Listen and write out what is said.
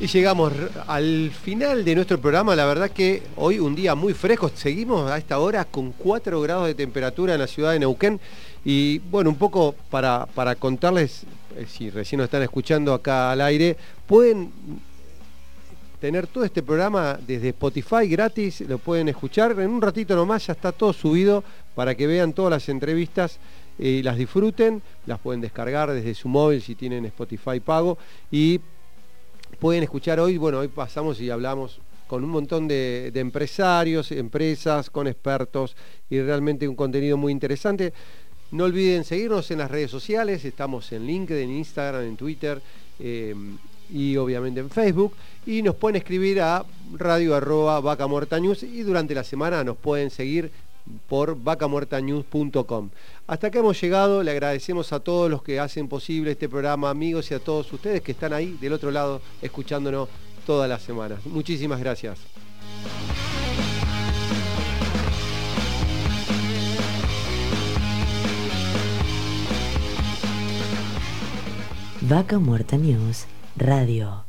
Y llegamos al final de nuestro programa. La verdad que hoy un día muy fresco. Seguimos a esta hora con 4 grados de temperatura en la ciudad de Neuquén. Y bueno, un poco para, para contarles, eh, si recién nos están escuchando acá al aire, pueden tener todo este programa desde Spotify gratis, lo pueden escuchar. En un ratito nomás ya está todo subido para que vean todas las entrevistas y las disfruten. Las pueden descargar desde su móvil si tienen Spotify pago. Y pueden escuchar hoy, bueno, hoy pasamos y hablamos con un montón de, empresarios, empresas, con expertos y realmente un contenido muy interesante. No olviden seguirnos en las redes sociales, estamos en LinkedIn, en Instagram, en Twitter eh, y obviamente en Facebook. Y nos pueden escribir a radio arroba vaca muerta news y durante la semana nos pueden seguir por vacamuertanews.com. Hasta acá hemos llegado, le agradecemos a todos los que hacen posible este programa, amigos, y a todos ustedes que están ahí del otro lado escuchándonos todas las semanas. Muchísimas gracias. News Radio.